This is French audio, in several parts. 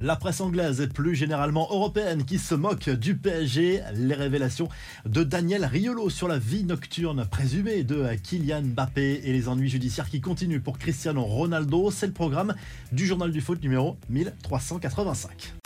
La presse anglaise et plus généralement européenne qui se moque du PSG, les révélations de Daniel Riolo sur la vie nocturne présumée de Kylian Mbappé et les ennuis judiciaires qui continuent pour Cristiano Ronaldo, c'est le programme du journal du foot numéro 1385.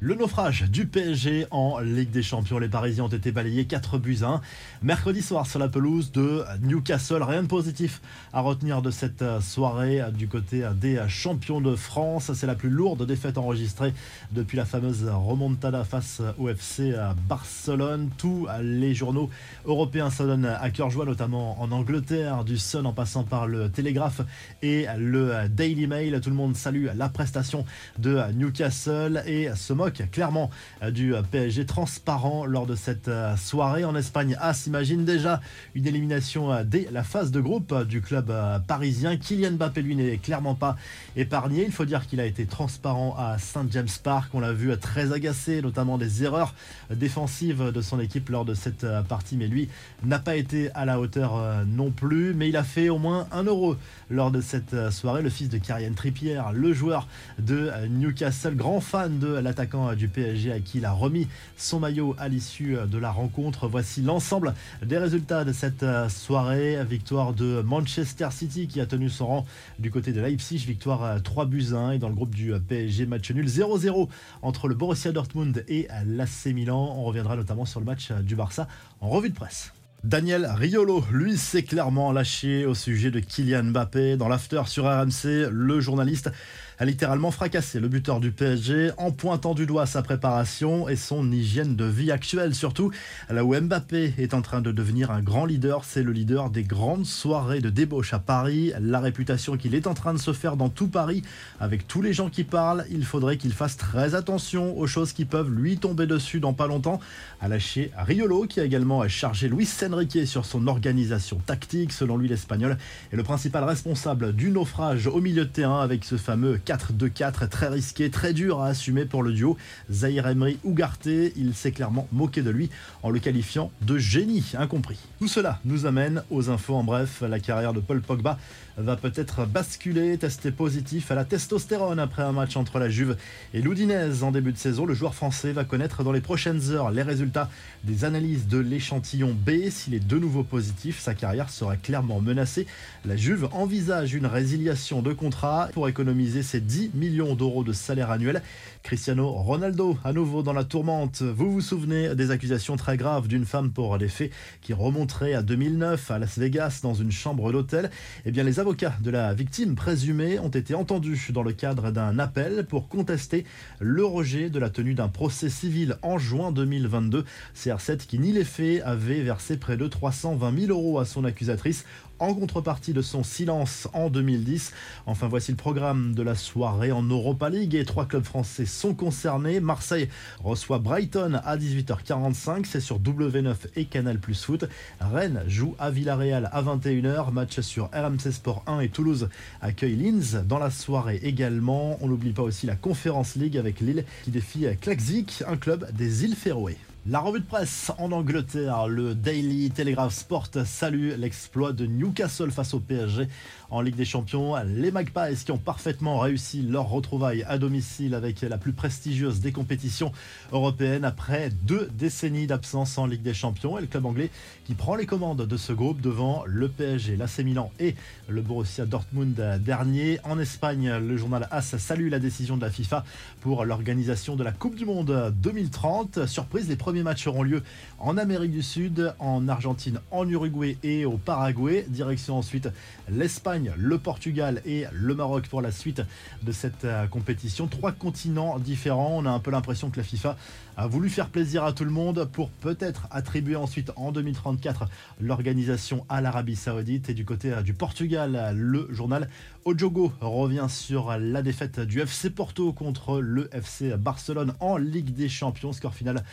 Le naufrage du PSG en Ligue des Champions. Les Parisiens ont été balayés 4 buts 1. Mercredi soir sur la pelouse de Newcastle. Rien de positif à retenir de cette soirée du côté des champions de France. C'est la plus lourde défaite enregistrée depuis la fameuse remontada face au FC Barcelone. Tous les journaux européens se donnent à cœur joie, notamment en Angleterre, du Sun en passant par le Télégraphe et le Daily Mail. Tout le monde salue la prestation de Newcastle et se moque clairement euh, du euh, PSG transparent lors de cette euh, soirée en Espagne. A s'imagine déjà une élimination dès la phase de groupe du club parisien. Kylian Mbappé lui n'est clairement pas épargné. Il faut dire qu'il a été transparent à Saint James Park. On l'a vu très agacé, notamment des erreurs défensives de son équipe lors de cette partie. Mais lui n'a pas été à la hauteur non plus. Mais il a fait au moins un euro lors de cette soirée. Le fils de Kylian Trippier, le joueur de Newcastle, grand fan de l'attaquant du PSG à qui il a remis son maillot à l'issue de la rencontre. Voici l'ensemble des résultats de cette euh, soirée. Victoire de Manchester City qui a tenu son rang du côté de Leipzig. Victoire 3 euh, buts 1 et dans le groupe du euh, PSG match nul 0-0 entre le Borussia Dortmund et l'AC Milan. On reviendra notamment sur le match du Barça en revue de presse. Daniel Riolo, lui, s'est clairement lâché au sujet de Kylian Mbappé. Dans l'after sur RMC, le journaliste a littéralement fracassé le buteur du PSG en pointant du doigt sa préparation et son hygiène de vie actuelle. Surtout, là où Mbappé est en train de devenir un grand leader, c'est le leader des grandes soirées de débauche à Paris. La réputation qu'il est en train de se faire dans tout Paris, avec tous les gens qui parlent, il faudrait qu'il fasse très attention aux choses qui peuvent lui tomber dessus dans pas longtemps. A lâché Riolo, qui a également chargé Luis Enrique sur son organisation tactique. Selon lui, l'Espagnol est le principal responsable du naufrage au milieu de terrain avec ce fameux 4-2-4 très risqué, très dur à assumer pour le duo. Zahir Emery Ougarté, il s'est clairement moqué de lui en le qualifiant de génie incompris. Tout cela nous amène aux infos en bref. La carrière de Paul Pogba va peut-être basculer, testé positif à la testostérone après un match entre la Juve et l'Oudinez en début de saison. Le joueur français va connaître dans les prochaines heures les résultats des analyses de l'échantillon B. S'il est de nouveau positif, sa carrière sera clairement menacée. La Juve envisage une résiliation de contrat pour économiser ses 10 millions d'euros de salaire annuel. Cristiano Ronaldo, à nouveau dans la tourmente. Vous vous souvenez des accusations très graves d'une femme pour des faits qui remonteraient à 2009 à Las Vegas dans une chambre d'hôtel? Eh bien, les avocats de la victime présumée ont été entendus dans le cadre d'un appel pour contester le rejet de la tenue d'un procès civil en juin 2022. CR7 qui nie les faits avait versé près de 320 000 euros à son accusatrice en contrepartie de son silence en 2010. Enfin, voici le programme de la soirée en Europa League et trois clubs français sont concernés. Marseille reçoit Brighton à 18h45, c'est sur W9 et Canal Plus Foot. Rennes joue à Villarreal à 21h, match sur RMC Sport 1 et Toulouse accueille Linz dans la soirée également. On n'oublie pas aussi la Conférence League avec Lille qui défie Klaxvik, un club des îles Féroé. La revue de presse en Angleterre, le Daily Telegraph Sport salue l'exploit de Newcastle face au PSG en Ligue des Champions. Les Magpies qui ont parfaitement réussi leur retrouvaille à domicile avec la plus prestigieuse des compétitions européennes après deux décennies d'absence en Ligue des Champions. Et le club anglais qui prend les commandes de ce groupe devant le PSG, l'AC Milan et le Borussia Dortmund dernier. En Espagne, le journal AS salue la décision de la FIFA pour l'organisation de la Coupe du Monde 2030. Surprise, les premiers matchs auront lieu en Amérique du Sud, en Argentine, en Uruguay et au Paraguay. Direction ensuite l'Espagne, le Portugal et le Maroc pour la suite de cette euh, compétition. Trois continents différents. On a un peu l'impression que la FIFA a voulu faire plaisir à tout le monde pour peut-être attribuer ensuite en 2034 l'organisation à l'Arabie Saoudite. Et du côté euh, du Portugal, le journal Ojogo revient sur la défaite du FC Porto contre le FC Barcelone en Ligue des Champions. Score final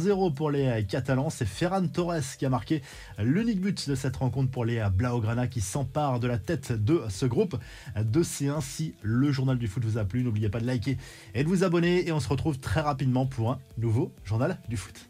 1-0 pour les Catalans. C'est Ferran Torres qui a marqué l'unique but de cette rencontre pour les Blaugrana qui s'emparent de la tête de ce groupe de C1. Si le journal du foot vous a plu, n'oubliez pas de liker et de vous abonner. Et on se retrouve très rapidement pour un nouveau journal du foot.